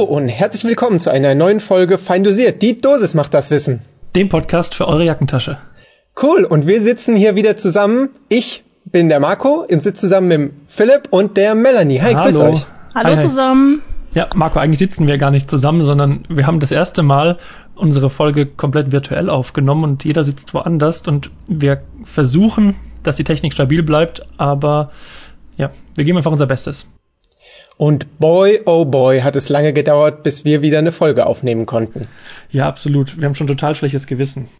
Hallo und herzlich willkommen zu einer neuen Folge Fein dosiert. Die Dosis macht das Wissen. Dem Podcast für eure Jackentasche. Cool, und wir sitzen hier wieder zusammen. Ich bin der Marco und sitze zusammen mit Philipp und der Melanie. Hi, Hallo. grüß euch. Hallo Hi, hi. zusammen. Ja, Marco, eigentlich sitzen wir gar nicht zusammen, sondern wir haben das erste Mal unsere Folge komplett virtuell aufgenommen und jeder sitzt woanders und wir versuchen, dass die Technik stabil bleibt, aber ja, wir geben einfach unser Bestes. Und boy, oh boy, hat es lange gedauert, bis wir wieder eine Folge aufnehmen konnten. Ja, absolut. Wir haben schon total schlechtes Gewissen.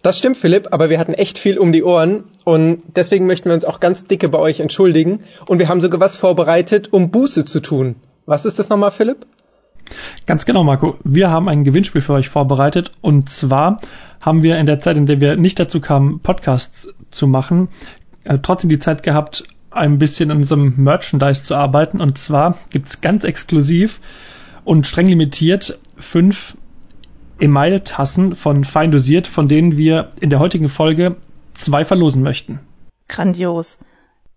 Das stimmt, Philipp, aber wir hatten echt viel um die Ohren und deswegen möchten wir uns auch ganz dicke bei euch entschuldigen und wir haben sogar was vorbereitet, um Buße zu tun. Was ist das nochmal, Philipp? Ganz genau, Marco. Wir haben ein Gewinnspiel für euch vorbereitet und zwar haben wir in der Zeit, in der wir nicht dazu kamen, Podcasts zu machen, äh, trotzdem die Zeit gehabt, ein bisschen an unserem Merchandise zu arbeiten. Und zwar gibt's ganz exklusiv und streng limitiert fünf Email-Tassen von Fein dosiert, von denen wir in der heutigen Folge zwei verlosen möchten. Grandios.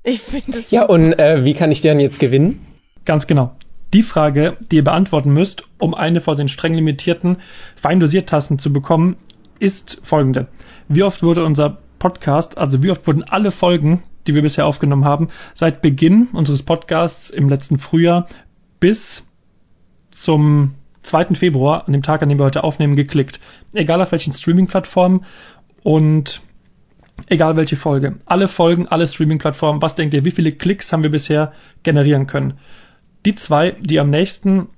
Ich finde es. Ja, und äh, wie kann ich den jetzt gewinnen? Ganz genau. Die Frage, die ihr beantworten müsst, um eine von den streng limitierten fein dosiert Tassen zu bekommen, ist folgende. Wie oft wurde unser Podcast, also wie oft wurden alle Folgen, die wir bisher aufgenommen haben, seit Beginn unseres Podcasts im letzten Frühjahr bis zum 2. Februar, an dem Tag, an dem wir heute aufnehmen, geklickt. Egal auf welchen Streaming-Plattformen und egal welche Folge. Alle Folgen, alle Streaming-Plattformen. Was denkt ihr, wie viele Klicks haben wir bisher generieren können? Die zwei, die am nächsten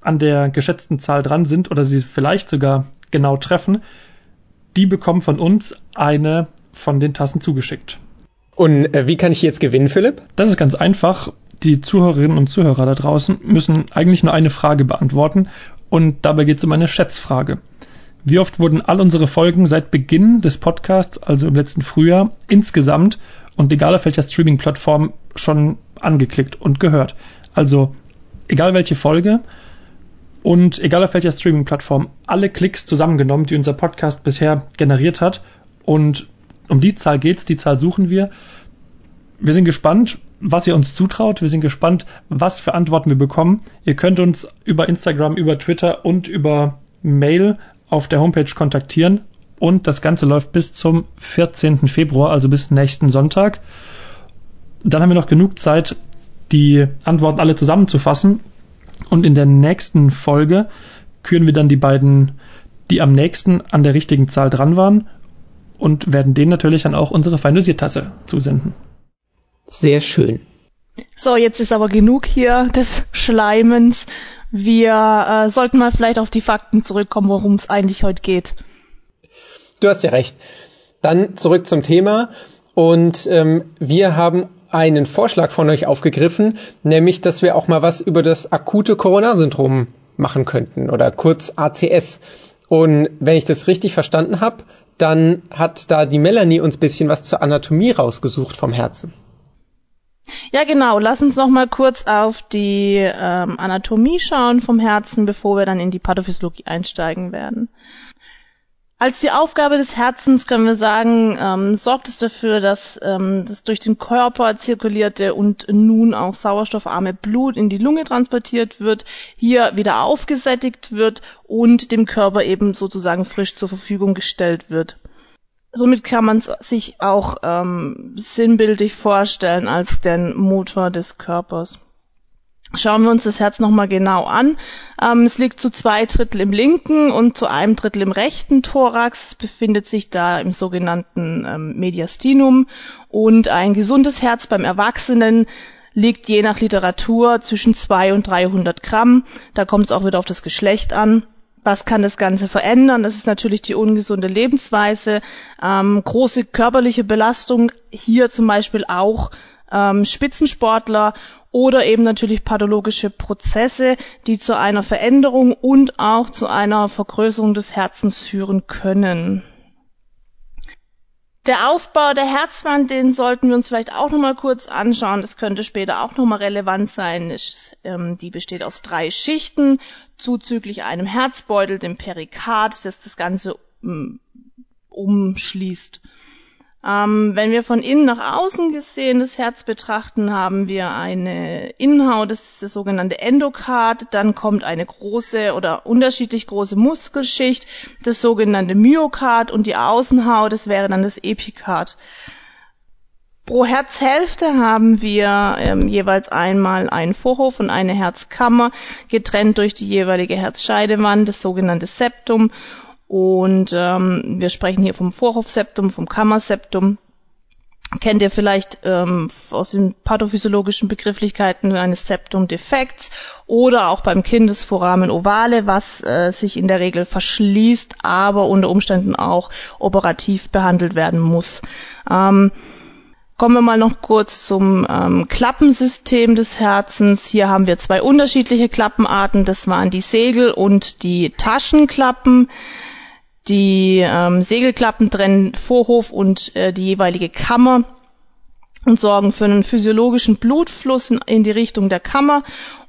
an der geschätzten Zahl dran sind oder sie vielleicht sogar genau treffen, die bekommen von uns eine von den Tassen zugeschickt. Und äh, wie kann ich jetzt gewinnen, Philipp? Das ist ganz einfach. Die Zuhörerinnen und Zuhörer da draußen müssen eigentlich nur eine Frage beantworten und dabei geht es um eine Schätzfrage. Wie oft wurden all unsere Folgen seit Beginn des Podcasts, also im letzten Frühjahr, insgesamt und egal auf welcher Streaming-Plattform schon angeklickt und gehört? Also egal welche Folge und egal auf welcher Streaming-Plattform, alle Klicks zusammengenommen, die unser Podcast bisher generiert hat. Und um die Zahl geht's, die Zahl suchen wir. Wir sind gespannt, was ihr uns zutraut. Wir sind gespannt, was für Antworten wir bekommen. Ihr könnt uns über Instagram, über Twitter und über Mail auf der Homepage kontaktieren. Und das Ganze läuft bis zum 14. Februar, also bis nächsten Sonntag. Dann haben wir noch genug Zeit, die Antworten alle zusammenzufassen. Und in der nächsten Folge küren wir dann die beiden, die am nächsten an der richtigen Zahl dran waren und werden denen natürlich dann auch unsere Feinusiertasse zusenden. Sehr schön. So, jetzt ist aber genug hier des Schleimens. Wir äh, sollten mal vielleicht auf die Fakten zurückkommen, worum es eigentlich heute geht. Du hast ja recht. Dann zurück zum Thema. Und ähm, wir haben einen Vorschlag von euch aufgegriffen, nämlich, dass wir auch mal was über das akute Corona-Syndrom machen könnten oder kurz ACS. Und wenn ich das richtig verstanden habe, dann hat da die Melanie uns bisschen was zur Anatomie rausgesucht vom Herzen. Ja, genau. Lass uns noch mal kurz auf die ähm, Anatomie schauen vom Herzen, bevor wir dann in die Pathophysiologie einsteigen werden. Als die Aufgabe des Herzens können wir sagen, ähm, sorgt es dafür, dass ähm, das durch den Körper zirkulierte und nun auch sauerstoffarme Blut in die Lunge transportiert wird, hier wieder aufgesättigt wird und dem Körper eben sozusagen frisch zur Verfügung gestellt wird. Somit kann man es sich auch ähm, sinnbildlich vorstellen als den Motor des Körpers. Schauen wir uns das Herz nochmal genau an. Ähm, es liegt zu zwei Drittel im linken und zu einem Drittel im rechten Thorax, befindet sich da im sogenannten ähm, Mediastinum und ein gesundes Herz beim Erwachsenen liegt je nach Literatur zwischen 2 und 300 Gramm. Da kommt es auch wieder auf das Geschlecht an. Was kann das Ganze verändern? Das ist natürlich die ungesunde Lebensweise, ähm, große körperliche Belastung, hier zum Beispiel auch ähm, Spitzensportler oder eben natürlich pathologische Prozesse, die zu einer Veränderung und auch zu einer Vergrößerung des Herzens führen können. Der Aufbau der Herzwand, den sollten wir uns vielleicht auch nochmal kurz anschauen. Das könnte später auch nochmal relevant sein. Ähm, die besteht aus drei Schichten, zuzüglich einem Herzbeutel, dem Perikard, das das Ganze ähm, umschließt. Ähm, wenn wir von innen nach außen gesehen das Herz betrachten, haben wir eine Innenhaut, das ist das sogenannte Endokard, dann kommt eine große oder unterschiedlich große Muskelschicht, das sogenannte Myokard und die Außenhaut, das wäre dann das Epikard. Pro Herzhälfte haben wir ähm, jeweils einmal einen Vorhof und eine Herzkammer, getrennt durch die jeweilige Herzscheidewand, das sogenannte Septum und ähm, wir sprechen hier vom Vorhofseptum, vom Kammerseptum. Kennt ihr vielleicht ähm, aus den pathophysiologischen Begrifflichkeiten eines Septumdefekts oder auch beim Kindesforamen ovale, was äh, sich in der Regel verschließt, aber unter Umständen auch operativ behandelt werden muss. Ähm, Kommen wir mal noch kurz zum ähm, Klappensystem des Herzens. Hier haben wir zwei unterschiedliche Klappenarten. Das waren die Segel- und die Taschenklappen. Die ähm, Segelklappen trennen Vorhof und äh, die jeweilige Kammer und sorgen für einen physiologischen Blutfluss in, in die Richtung der Kammer.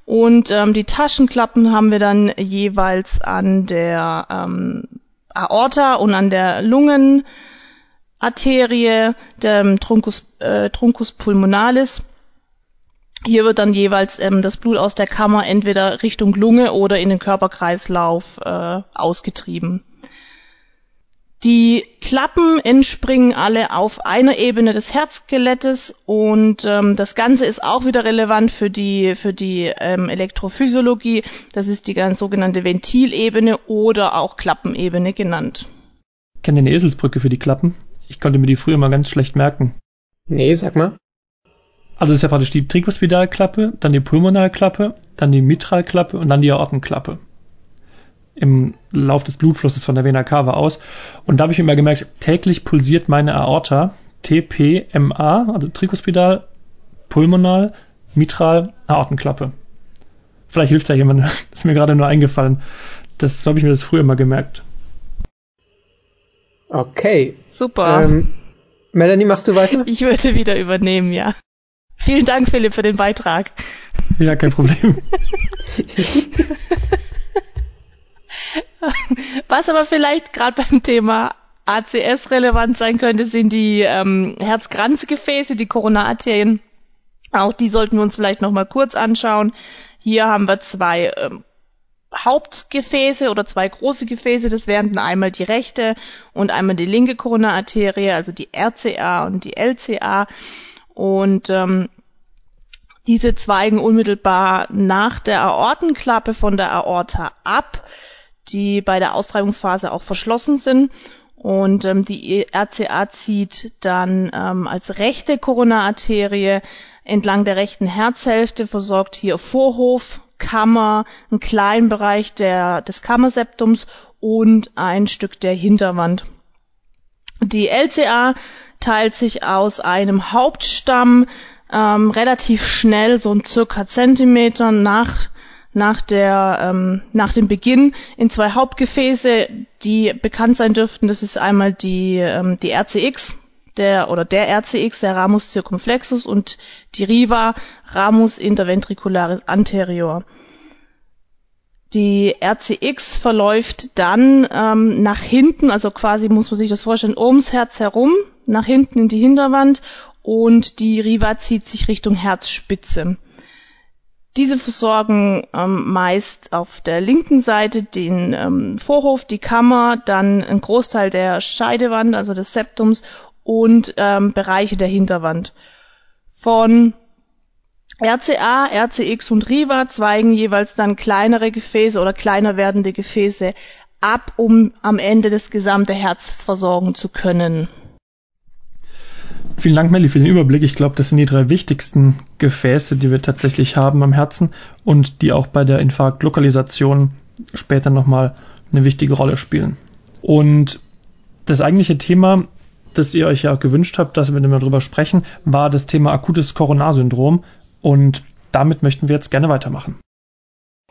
Und ähm, die Taschenklappen haben wir dann jeweils an der ähm, Aorta und an der Lungenarterie, dem Truncus, äh, Truncus pulmonalis. Hier wird dann jeweils ähm, das Blut aus der Kammer entweder Richtung Lunge oder in den Körperkreislauf äh, ausgetrieben. Die Klappen entspringen alle auf einer Ebene des Herzskelettes und ähm, das Ganze ist auch wieder relevant für die, für die ähm, Elektrophysiologie. Das ist die ganz sogenannte Ventilebene oder auch Klappenebene genannt. Kennt ihr eine Eselsbrücke für die Klappen? Ich konnte mir die früher mal ganz schlecht merken. Nee, sag mal. Also es ist ja praktisch die Trikospidalklappe, dann die Pulmonalklappe, dann die Mitralklappe und dann die Aortenklappe im Lauf des Blutflusses von der Vena cava aus. Und da habe ich immer gemerkt, täglich pulsiert meine Aorta, TPMA, also Trikospidal, Pulmonal, Mitral, Aortenklappe. Vielleicht hilft ja jemand, das ist mir gerade nur eingefallen. Das so habe ich mir das früher immer gemerkt. Okay. Super. Ähm, Melanie, machst du weiter? Ich würde wieder übernehmen, ja. Vielen Dank, Philipp, für den Beitrag. Ja, kein Problem. Was aber vielleicht gerade beim Thema ACS relevant sein könnte, sind die ähm, Herzkranzgefäße, die Koronararterien. Auch die sollten wir uns vielleicht noch mal kurz anschauen. Hier haben wir zwei ähm, Hauptgefäße oder zwei große Gefäße. Das wären einmal die rechte und einmal die linke Koronararterie, also die RCA und die LCA. Und ähm, diese zweigen unmittelbar nach der Aortenklappe von der Aorta ab die bei der Austreibungsphase auch verschlossen sind. Und ähm, die RCA zieht dann ähm, als rechte Koronararterie entlang der rechten Herzhälfte, versorgt hier Vorhof, Kammer, einen kleinen Bereich der, des Kammerseptums und ein Stück der Hinterwand. Die LCA teilt sich aus einem Hauptstamm ähm, relativ schnell, so ein circa Zentimeter nach nach, der, ähm, nach dem Beginn in zwei Hauptgefäße, die bekannt sein dürften. Das ist einmal die, ähm, die RCX, der oder der RCX, der Ramus circumflexus und die Riva Ramus interventricularis anterior. Die RCX verläuft dann ähm, nach hinten, also quasi muss man sich das vorstellen, ums Herz herum, nach hinten in die Hinterwand und die Riva zieht sich Richtung Herzspitze. Diese versorgen ähm, meist auf der linken Seite den ähm, Vorhof, die Kammer, dann ein Großteil der Scheidewand, also des Septums und ähm, Bereiche der Hinterwand. Von RCA, RCX und Riva zweigen jeweils dann kleinere Gefäße oder kleiner werdende Gefäße ab, um am Ende das gesamte Herz versorgen zu können. Vielen Dank, Melly, für den Überblick. Ich glaube, das sind die drei wichtigsten Gefäße, die wir tatsächlich haben am Herzen und die auch bei der Infarktlokalisation später nochmal eine wichtige Rolle spielen. Und das eigentliche Thema, das ihr euch ja gewünscht habt, dass wir darüber sprechen, war das Thema akutes Coronarsyndrom. Und damit möchten wir jetzt gerne weitermachen.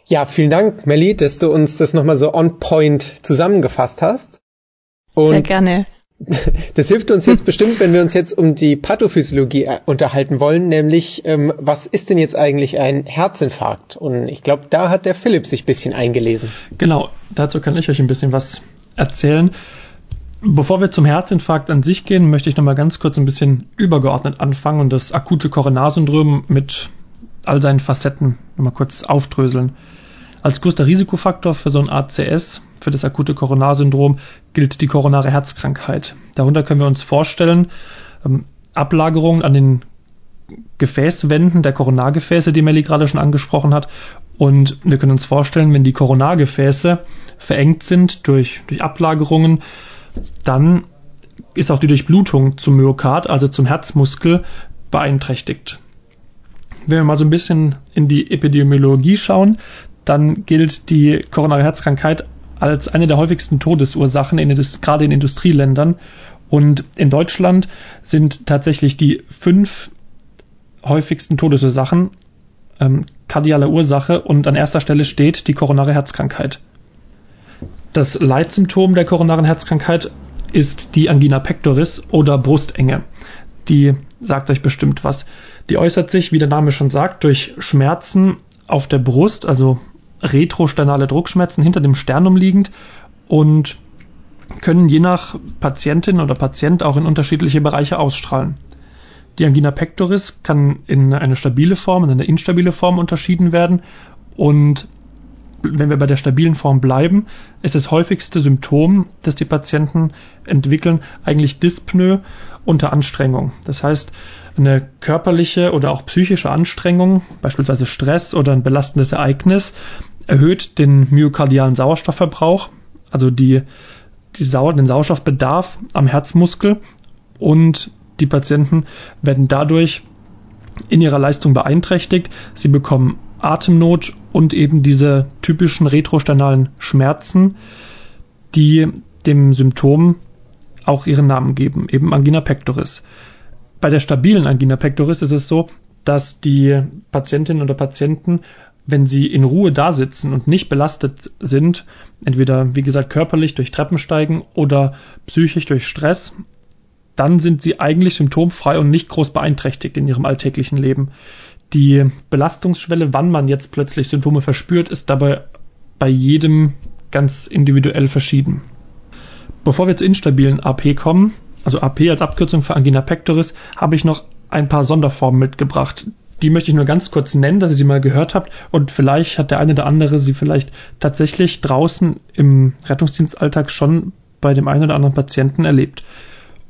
Ja, vielen Dank, Melly, dass du uns das nochmal so on point zusammengefasst hast. Und Sehr gerne. Das hilft uns jetzt bestimmt, wenn wir uns jetzt um die Pathophysiologie äh, unterhalten wollen, nämlich ähm, was ist denn jetzt eigentlich ein Herzinfarkt? Und ich glaube, da hat der Philipp sich ein bisschen eingelesen. Genau, dazu kann ich euch ein bisschen was erzählen. Bevor wir zum Herzinfarkt an sich gehen, möchte ich nochmal ganz kurz ein bisschen übergeordnet anfangen und das akute Koronarsyndrom mit all seinen Facetten nochmal kurz aufdröseln. Als größter Risikofaktor für so ein ACS, für das akute Koronarsyndrom, gilt die koronare Herzkrankheit. Darunter können wir uns vorstellen, ähm, Ablagerungen an den Gefäßwänden der Koronargefäße, die Melly gerade schon angesprochen hat. Und wir können uns vorstellen, wenn die Koronargefäße verengt sind durch, durch Ablagerungen, dann ist auch die Durchblutung zum Myokard, also zum Herzmuskel, beeinträchtigt. Wenn wir mal so ein bisschen in die Epidemiologie schauen, dann gilt die koronare Herzkrankheit als eine der häufigsten Todesursachen, in, gerade in Industrieländern. Und in Deutschland sind tatsächlich die fünf häufigsten Todesursachen ähm, kardiale Ursache und an erster Stelle steht die koronare Herzkrankheit. Das Leitsymptom der koronaren Herzkrankheit ist die Angina pectoris oder Brustenge. Die sagt euch bestimmt was. Die äußert sich, wie der Name schon sagt, durch Schmerzen auf der Brust, also retrosternale Druckschmerzen hinter dem Sternum liegend und können je nach Patientin oder Patient auch in unterschiedliche Bereiche ausstrahlen. Die Angina pectoris kann in eine stabile Form, in eine instabile Form unterschieden werden und wenn wir bei der stabilen Form bleiben, ist das häufigste Symptom, das die Patienten entwickeln, eigentlich Dyspnoe unter Anstrengung. Das heißt, eine körperliche oder auch psychische Anstrengung, beispielsweise Stress oder ein belastendes Ereignis, erhöht den myokardialen Sauerstoffverbrauch, also die, die Sau den Sauerstoffbedarf am Herzmuskel und die Patienten werden dadurch in ihrer Leistung beeinträchtigt. Sie bekommen Atemnot und eben diese typischen retrosternalen Schmerzen, die dem Symptom auch ihren Namen geben, eben Angina pectoris. Bei der stabilen Angina pectoris ist es so, dass die Patientinnen oder Patienten, wenn sie in Ruhe da sitzen und nicht belastet sind, entweder wie gesagt körperlich durch Treppensteigen oder psychisch durch Stress, dann sind sie eigentlich symptomfrei und nicht groß beeinträchtigt in ihrem alltäglichen Leben. Die Belastungsschwelle, wann man jetzt plötzlich Symptome verspürt, ist dabei bei jedem ganz individuell verschieden. Bevor wir zur instabilen AP kommen, also AP als Abkürzung für Angina pectoris, habe ich noch ein paar Sonderformen mitgebracht. Die möchte ich nur ganz kurz nennen, dass ihr sie mal gehört habt und vielleicht hat der eine oder andere sie vielleicht tatsächlich draußen im Rettungsdienstalltag schon bei dem einen oder anderen Patienten erlebt.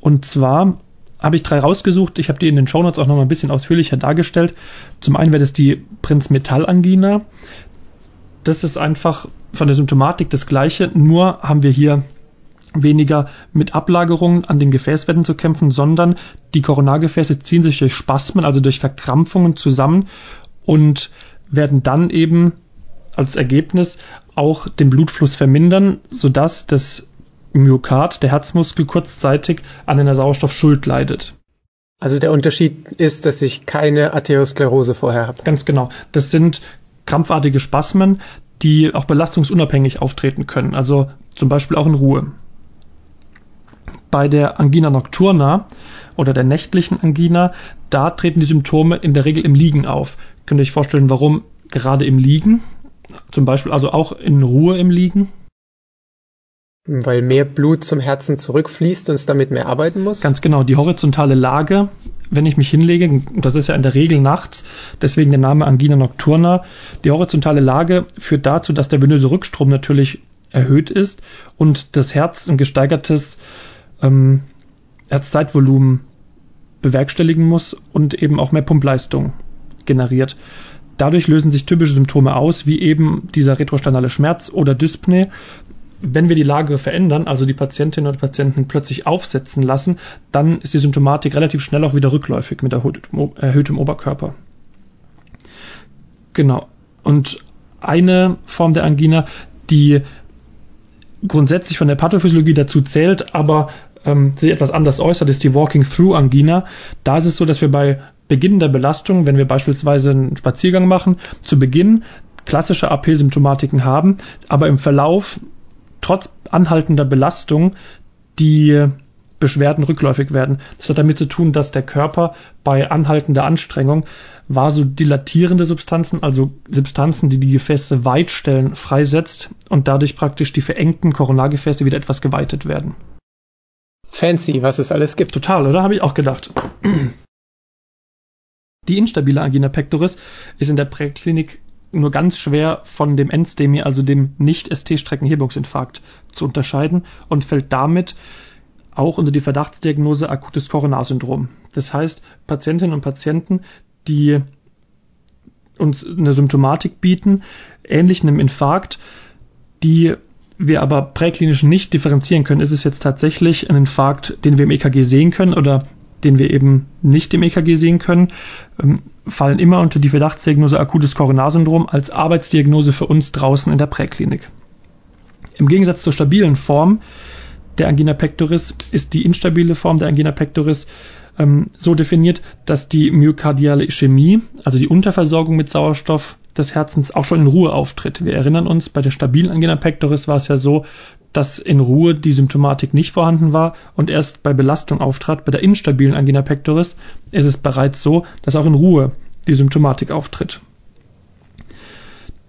Und zwar habe ich drei rausgesucht. Ich habe die in den Shownotes auch noch mal ein bisschen ausführlicher dargestellt. Zum einen wäre das die Prinz Metall Angina. Das ist einfach von der Symptomatik das gleiche, nur haben wir hier weniger mit Ablagerungen an den Gefäßwänden zu kämpfen, sondern die Koronargefäße ziehen sich durch Spasmen, also durch Verkrampfungen zusammen und werden dann eben als Ergebnis auch den Blutfluss vermindern, sodass das Myokard, der Herzmuskel, kurzzeitig an einer Sauerstoffschuld leidet. Also der Unterschied ist, dass ich keine Arteriosklerose vorher habe. Ganz genau. Das sind krampfartige Spasmen, die auch belastungsunabhängig auftreten können, also zum Beispiel auch in Ruhe. Bei der Angina nocturna oder der nächtlichen Angina, da treten die Symptome in der Regel im Liegen auf. Könnt ihr euch vorstellen, warum gerade im Liegen? Zum Beispiel also auch in Ruhe im Liegen? Weil mehr Blut zum Herzen zurückfließt und es damit mehr arbeiten muss? Ganz genau. Die horizontale Lage, wenn ich mich hinlege, das ist ja in der Regel nachts, deswegen der Name Angina nocturna. Die horizontale Lage führt dazu, dass der venöse Rückstrom natürlich erhöht ist und das Herz ein gesteigertes ähm, Herzzeitvolumen bewerkstelligen muss und eben auch mehr Pumpleistung generiert. Dadurch lösen sich typische Symptome aus, wie eben dieser retrosternale Schmerz oder Dyspnoe, wenn wir die Lage verändern, also die Patientinnen oder Patienten plötzlich aufsetzen lassen, dann ist die Symptomatik relativ schnell auch wieder rückläufig mit erhöhtem Oberkörper. Genau. Und eine Form der Angina, die grundsätzlich von der Pathophysiologie dazu zählt, aber ähm, sich etwas anders äußert, ist die Walking-Through-Angina. Da ist es so, dass wir bei Beginn der Belastung, wenn wir beispielsweise einen Spaziergang machen, zu Beginn klassische AP-Symptomatiken haben, aber im Verlauf trotz anhaltender Belastung die Beschwerden rückläufig werden. Das hat damit zu tun, dass der Körper bei anhaltender Anstrengung vasodilatierende Substanzen, also Substanzen, die die Gefäße weit stellen, freisetzt und dadurch praktisch die verengten Koronargefäße wieder etwas geweitet werden. fancy, was es alles gibt. Total, oder? Habe ich auch gedacht. Die instabile Angina pectoris ist in der Präklinik nur ganz schwer von dem Endstemi, also dem Nicht-ST-Streckenhebungsinfarkt, zu unterscheiden und fällt damit auch unter die Verdachtsdiagnose akutes Coronarsyndrom. Das heißt, Patientinnen und Patienten, die uns eine Symptomatik bieten, ähnlich einem Infarkt, die wir aber präklinisch nicht differenzieren können, ist es jetzt tatsächlich ein Infarkt, den wir im EKG sehen können oder den wir eben nicht im EKG sehen können, ähm, fallen immer unter die Verdachtsdiagnose akutes Coronarsyndrom als Arbeitsdiagnose für uns draußen in der Präklinik. Im Gegensatz zur stabilen Form der Angina pectoris ist die instabile Form der Angina pectoris ähm, so definiert, dass die myokardiale Ischämie, also die Unterversorgung mit Sauerstoff des Herzens, auch schon in Ruhe auftritt. Wir erinnern uns, bei der stabilen Angina pectoris war es ja so, dass in Ruhe die Symptomatik nicht vorhanden war und erst bei Belastung auftrat. Bei der instabilen Angina pectoris ist es bereits so, dass auch in Ruhe die Symptomatik auftritt.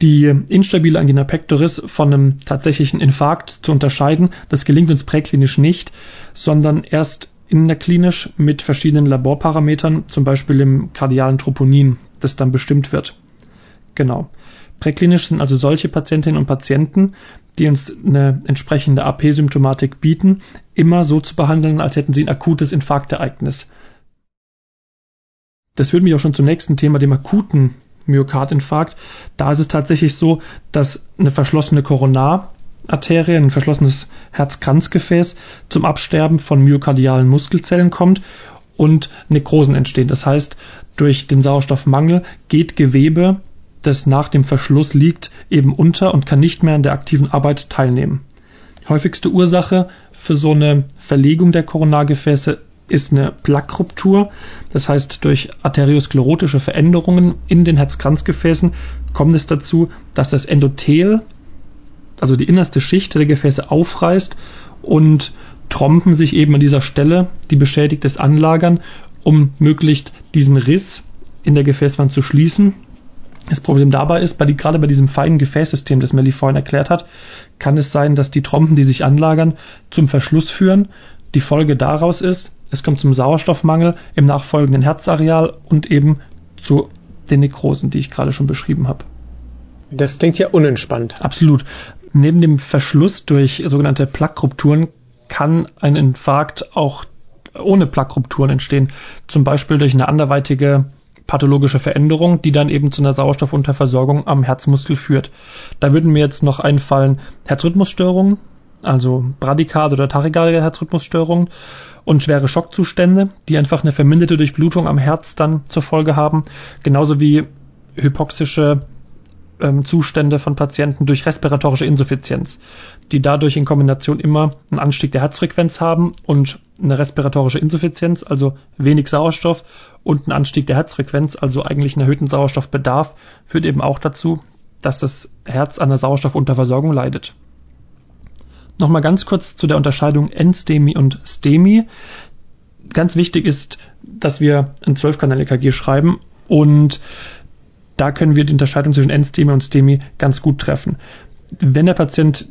Die instabile Angina pectoris von einem tatsächlichen Infarkt zu unterscheiden, das gelingt uns präklinisch nicht, sondern erst in der klinisch mit verschiedenen Laborparametern, zum Beispiel im kardialen Troponin, das dann bestimmt wird. Genau. Präklinisch sind also solche Patientinnen und Patienten, die uns eine entsprechende AP-Symptomatik bieten, immer so zu behandeln, als hätten sie ein akutes Infarktereignis. Das führt mich auch schon zum nächsten Thema, dem akuten Myokardinfarkt. Da ist es tatsächlich so, dass eine verschlossene Koronararterie, ein verschlossenes Herzkranzgefäß zum Absterben von myokardialen Muskelzellen kommt und Nekrosen entstehen. Das heißt, durch den Sauerstoffmangel geht Gewebe das nach dem Verschluss liegt, eben unter und kann nicht mehr an der aktiven Arbeit teilnehmen. Die häufigste Ursache für so eine Verlegung der Koronargefäße ist eine Plaqueruptur. Das heißt, durch arteriosklerotische Veränderungen in den Herzkranzgefäßen kommt es dazu, dass das Endothel, also die innerste Schicht der Gefäße aufreißt und Trompen sich eben an dieser Stelle, die beschädigt ist, anlagern, um möglichst diesen Riss in der Gefäßwand zu schließen das Problem dabei ist, bei die, gerade bei diesem feinen Gefäßsystem, das Melly vorhin erklärt hat, kann es sein, dass die Trompen, die sich anlagern, zum Verschluss führen. Die Folge daraus ist, es kommt zum Sauerstoffmangel im nachfolgenden Herzareal und eben zu den Nekrosen, die ich gerade schon beschrieben habe. Das klingt ja unentspannt. Absolut. Neben dem Verschluss durch sogenannte Plaquerupturen kann ein Infarkt auch ohne Plaquerupturen entstehen. Zum Beispiel durch eine anderweitige pathologische Veränderung, die dann eben zu einer Sauerstoffunterversorgung am Herzmuskel führt. Da würden mir jetzt noch einfallen Herzrhythmusstörungen, also Bradykard oder tachykardische Herzrhythmusstörungen und schwere Schockzustände, die einfach eine verminderte Durchblutung am Herz dann zur Folge haben, genauso wie hypoxische ähm, Zustände von Patienten durch respiratorische Insuffizienz, die dadurch in Kombination immer einen Anstieg der Herzfrequenz haben und eine respiratorische Insuffizienz, also wenig Sauerstoff und einen Anstieg der Herzfrequenz, also eigentlich einen erhöhten Sauerstoffbedarf, führt eben auch dazu, dass das Herz an der Sauerstoffunterversorgung leidet. Nochmal ganz kurz zu der Unterscheidung Endstemi und Stemi. Ganz wichtig ist, dass wir ein 12-Kanal-EKG schreiben und da können wir die Unterscheidung zwischen Endstemi und Stemi ganz gut treffen. Wenn der Patient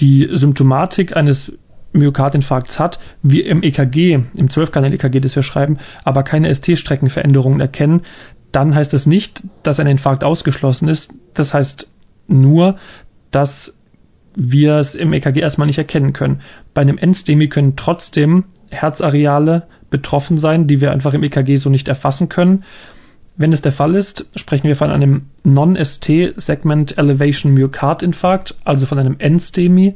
die Symptomatik eines Myokardinfarkts hat, wir im EKG, im 12-Kanal-EKG, das wir schreiben, aber keine ST-Streckenveränderungen erkennen, dann heißt das nicht, dass ein Infarkt ausgeschlossen ist. Das heißt nur, dass wir es im EKG erstmal nicht erkennen können. Bei einem Endstemi können trotzdem Herzareale betroffen sein, die wir einfach im EKG so nicht erfassen können. Wenn es der Fall ist, sprechen wir von einem Non-ST Segment Elevation Myokardinfarkt, also von einem Endstemi.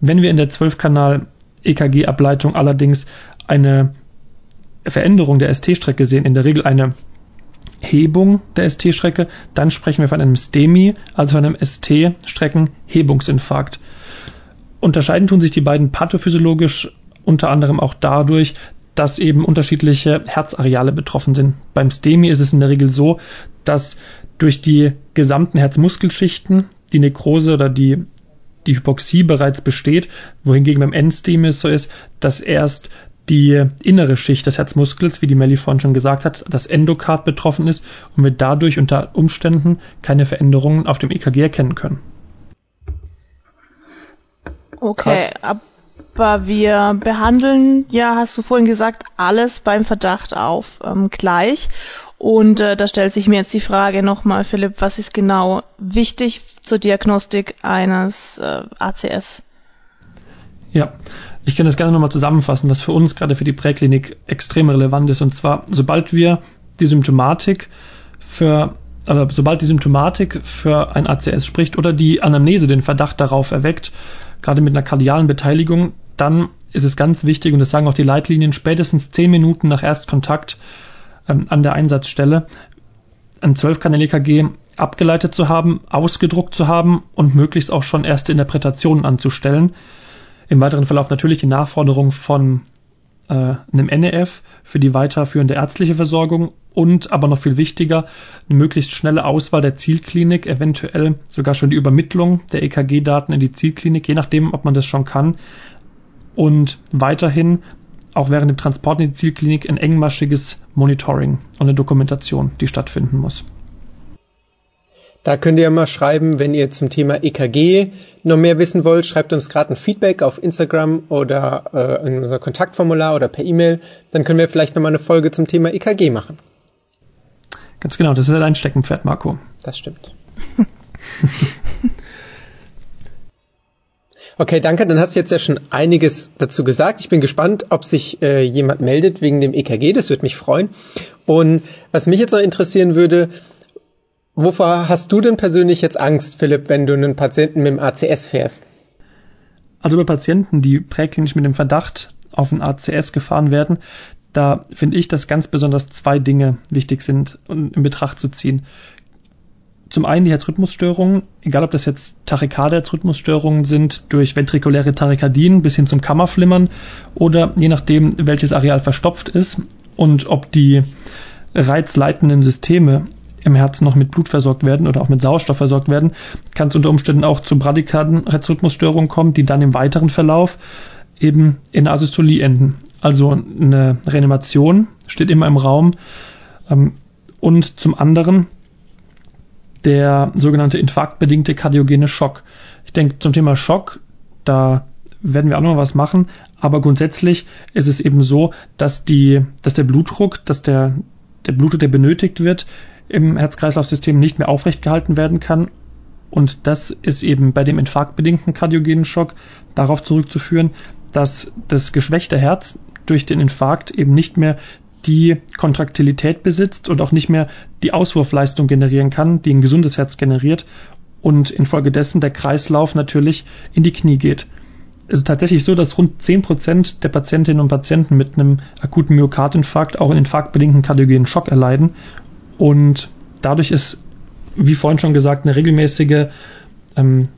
Wenn wir in der 12-Kanal EKG-Ableitung allerdings eine Veränderung der ST-Strecke sehen, in der Regel eine Hebung der ST-Strecke, dann sprechen wir von einem STEMI, also von einem ST-Streckenhebungsinfarkt. Unterscheiden tun sich die beiden pathophysiologisch unter anderem auch dadurch, dass eben unterschiedliche Herzareale betroffen sind. Beim STEMI ist es in der Regel so, dass durch die gesamten Herzmuskelschichten die Nekrose oder die, die Hypoxie bereits besteht, wohingegen beim Endstemi es so ist, dass erst die innere Schicht des Herzmuskels, wie die Melly vorhin schon gesagt hat, das Endokard betroffen ist und wir dadurch unter Umständen keine Veränderungen auf dem EKG erkennen können. Okay, ab Aber wir behandeln, ja, hast du vorhin gesagt, alles beim Verdacht auf ähm, gleich. Und äh, da stellt sich mir jetzt die Frage nochmal, Philipp, was ist genau wichtig zur Diagnostik eines äh, ACS? Ja, ich kann das gerne nochmal zusammenfassen, was für uns gerade für die Präklinik extrem relevant ist. Und zwar, sobald wir die Symptomatik für also sobald die Symptomatik für ein ACS spricht oder die Anamnese den Verdacht darauf erweckt, gerade mit einer kardialen Beteiligung, dann ist es ganz wichtig, und das sagen auch die Leitlinien, spätestens zehn Minuten nach Erstkontakt ähm, an der Einsatzstelle ein 12-Kanal-EKG abgeleitet zu haben, ausgedruckt zu haben und möglichst auch schon erste Interpretationen anzustellen. Im weiteren Verlauf natürlich die Nachforderung von äh, einem NEF für die weiterführende ärztliche Versorgung und aber noch viel wichtiger, eine möglichst schnelle Auswahl der Zielklinik, eventuell sogar schon die Übermittlung der EKG-Daten in die Zielklinik, je nachdem, ob man das schon kann. Und weiterhin auch während dem Transport in die Zielklinik ein engmaschiges Monitoring und eine Dokumentation, die stattfinden muss. Da könnt ihr mal schreiben, wenn ihr zum Thema EKG noch mehr wissen wollt, schreibt uns gerade ein Feedback auf Instagram oder äh, in unser Kontaktformular oder per E-Mail. Dann können wir vielleicht noch mal eine Folge zum Thema EKG machen. Ganz genau, das ist ja dein Steckenpferd, Marco. Das stimmt. okay, danke. Dann hast du jetzt ja schon einiges dazu gesagt. Ich bin gespannt, ob sich äh, jemand meldet wegen dem EKG. Das würde mich freuen. Und was mich jetzt noch interessieren würde, Wovor hast du denn persönlich jetzt Angst, Philipp, wenn du einen Patienten mit dem ACS fährst? Also bei Patienten, die präklinisch mit dem Verdacht auf ein ACS gefahren werden, da finde ich, dass ganz besonders zwei Dinge wichtig sind, in Betracht zu ziehen. Zum einen die Herzrhythmusstörungen, egal ob das jetzt Tachykardie-Herzrhythmusstörungen sind, durch ventrikuläre Tachykardien bis hin zum Kammerflimmern oder je nachdem, welches Areal verstopft ist und ob die reizleitenden Systeme im Herzen noch mit Blut versorgt werden oder auch mit Sauerstoff versorgt werden, kann es unter Umständen auch zu Bradykardenherzrhythmusstörungen kommen, die dann im weiteren Verlauf eben in Asystolie enden. Also eine Reanimation steht immer im Raum. Ähm, und zum anderen der sogenannte infarktbedingte kardiogene Schock. Ich denke, zum Thema Schock, da werden wir auch noch was machen, aber grundsätzlich ist es eben so, dass die, dass der Blutdruck, dass der, der Blutdruck, der benötigt wird, im Herz-Kreislauf-System nicht mehr aufrecht gehalten werden kann. Und das ist eben bei dem infarktbedingten kardiogenen Schock darauf zurückzuführen, dass das geschwächte Herz durch den Infarkt eben nicht mehr die Kontraktilität besitzt und auch nicht mehr die Auswurfleistung generieren kann, die ein gesundes Herz generiert und infolgedessen der Kreislauf natürlich in die Knie geht. Es ist tatsächlich so, dass rund 10% der Patientinnen und Patienten mit einem akuten Myokardinfarkt auch einen infarktbedingten kardiogenen Schock erleiden und dadurch ist, wie vorhin schon gesagt, eine regelmäßige ähm,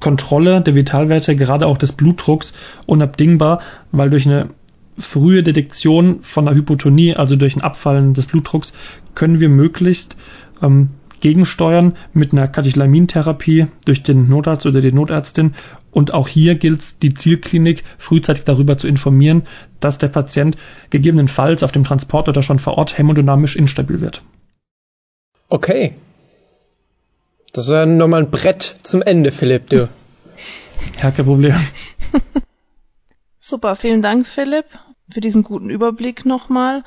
Kontrolle der Vitalwerte, gerade auch des Blutdrucks, unabdingbar, weil durch eine frühe Detektion von einer Hypotonie, also durch ein Abfallen des Blutdrucks, können wir möglichst ähm, gegensteuern mit einer Katecholamintherapie durch den Notarzt oder die Notärztin. Und auch hier gilt es, die Zielklinik frühzeitig darüber zu informieren, dass der Patient gegebenenfalls auf dem Transport oder schon vor Ort hämodynamisch instabil wird. Okay. Das war nochmal ein Brett zum Ende, Philipp, du. Ja, kein Problem. Super, vielen Dank, Philipp, für diesen guten Überblick nochmal.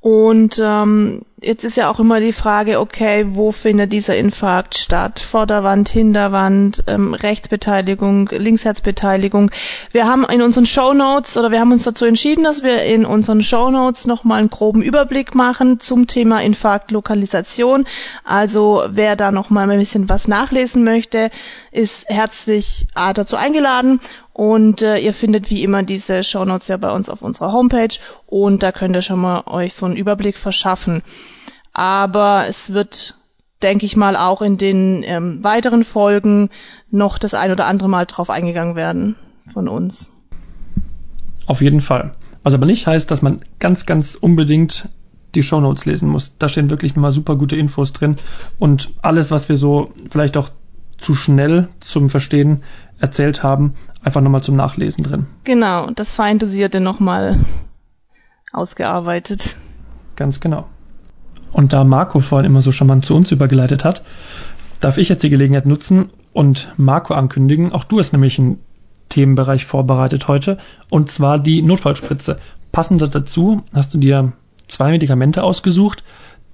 Und ähm, jetzt ist ja auch immer die Frage, okay, wo findet dieser Infarkt statt? Vorderwand, Hinterwand, ähm, Rechtsbeteiligung, Linksherzbeteiligung. Wir haben in unseren Show Notes oder wir haben uns dazu entschieden, dass wir in unseren Show Notes nochmal einen groben Überblick machen zum Thema Infarktlokalisation. Also wer da nochmal ein bisschen was nachlesen möchte, ist herzlich dazu eingeladen. Und äh, ihr findet wie immer diese Shownotes ja bei uns auf unserer Homepage und da könnt ihr schon mal euch so einen Überblick verschaffen. Aber es wird, denke ich mal, auch in den ähm, weiteren Folgen noch das ein oder andere Mal drauf eingegangen werden von uns. Auf jeden Fall. Was aber nicht heißt, dass man ganz, ganz unbedingt die Shownotes lesen muss. Da stehen wirklich nochmal super gute Infos drin und alles, was wir so vielleicht auch zu schnell zum Verstehen erzählt haben, einfach nochmal zum Nachlesen drin. Genau, das Feindosierte nochmal ausgearbeitet. Ganz genau. Und da Marco vorhin immer so charmant zu uns übergeleitet hat, darf ich jetzt die Gelegenheit nutzen und Marco ankündigen. Auch du hast nämlich ein Themenbereich vorbereitet heute, und zwar die Notfallspritze. Passend dazu hast du dir zwei Medikamente ausgesucht,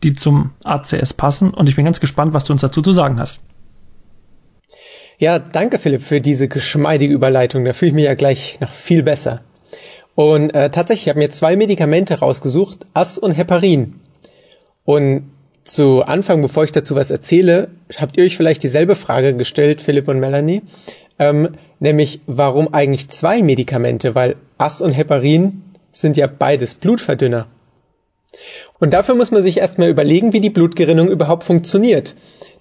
die zum ACS passen, und ich bin ganz gespannt, was du uns dazu zu sagen hast. Ja, danke Philipp für diese geschmeidige Überleitung. Da fühle ich mich ja gleich noch viel besser. Und äh, tatsächlich, ich habe mir zwei Medikamente rausgesucht, Ass und Heparin. Und zu Anfang, bevor ich dazu was erzähle, habt ihr euch vielleicht dieselbe Frage gestellt, Philipp und Melanie, ähm, nämlich warum eigentlich zwei Medikamente? Weil Ass und Heparin sind ja beides Blutverdünner. Und dafür muss man sich erstmal überlegen, wie die Blutgerinnung überhaupt funktioniert.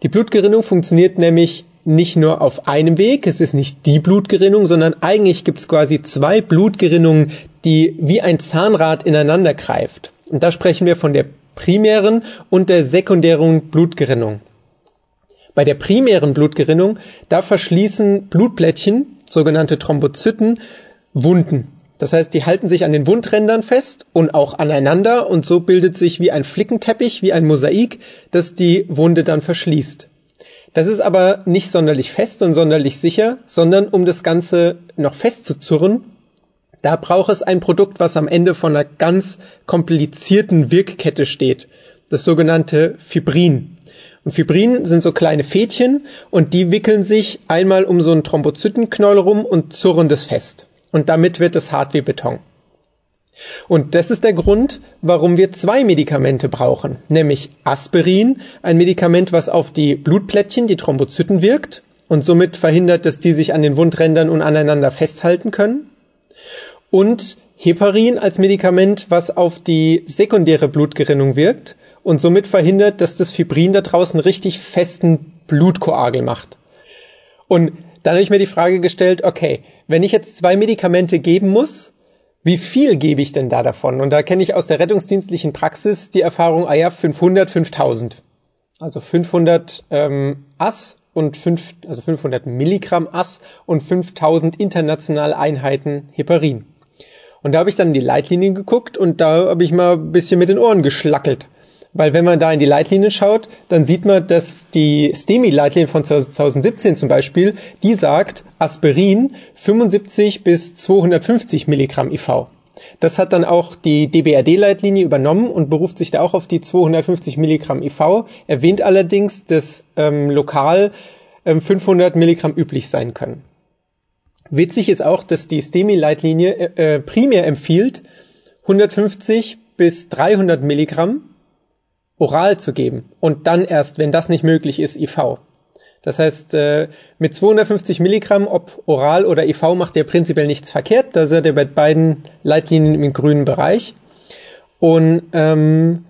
Die Blutgerinnung funktioniert nämlich nicht nur auf einem Weg, es ist nicht die Blutgerinnung, sondern eigentlich gibt es quasi zwei Blutgerinnungen, die wie ein Zahnrad ineinander greift. Und da sprechen wir von der primären und der sekundären Blutgerinnung. Bei der primären Blutgerinnung, da verschließen Blutplättchen, sogenannte Thrombozyten, Wunden. Das heißt, die halten sich an den Wundrändern fest und auch aneinander und so bildet sich wie ein Flickenteppich, wie ein Mosaik, das die Wunde dann verschließt. Das ist aber nicht sonderlich fest und sonderlich sicher, sondern um das Ganze noch festzuzurren, da braucht es ein Produkt, was am Ende von einer ganz komplizierten Wirkkette steht. Das sogenannte Fibrin. Und Fibrin sind so kleine Fädchen und die wickeln sich einmal um so einen Thrombozytenknäuel rum und zurren das fest. Und damit wird es hart wie Beton. Und das ist der Grund, warum wir zwei Medikamente brauchen, nämlich Aspirin, ein Medikament, was auf die Blutplättchen, die Thrombozyten wirkt und somit verhindert, dass die sich an den Wundrändern und aneinander festhalten können. Und Heparin als Medikament, was auf die sekundäre Blutgerinnung wirkt und somit verhindert, dass das Fibrin da draußen richtig festen Blutkoagel macht. Und dann habe ich mir die Frage gestellt, okay, wenn ich jetzt zwei Medikamente geben muss, wie viel gebe ich denn da davon? Und da kenne ich aus der rettungsdienstlichen Praxis die Erfahrung, ah ja, 500, 5000. Also 500 ähm, Ass und 5, also 500 Milligramm Ass und 5000 internationale Einheiten Heparin. Und da habe ich dann die Leitlinien geguckt und da habe ich mal ein bisschen mit den Ohren geschlackelt. Weil wenn man da in die Leitlinien schaut, dann sieht man, dass die STEMI-Leitlinie von 2017 zum Beispiel, die sagt, Aspirin 75 bis 250 Milligramm IV. Das hat dann auch die DBRD-Leitlinie übernommen und beruft sich da auch auf die 250 Milligramm IV, erwähnt allerdings, dass ähm, lokal ähm, 500 Milligramm üblich sein können. Witzig ist auch, dass die STEMI-Leitlinie äh, primär empfiehlt 150 bis 300 Milligramm oral zu geben und dann erst, wenn das nicht möglich ist, IV. Das heißt, äh, mit 250 Milligramm, ob oral oder IV, macht ihr prinzipiell nichts verkehrt. Da seid ihr bei beiden Leitlinien im grünen Bereich. Und ähm,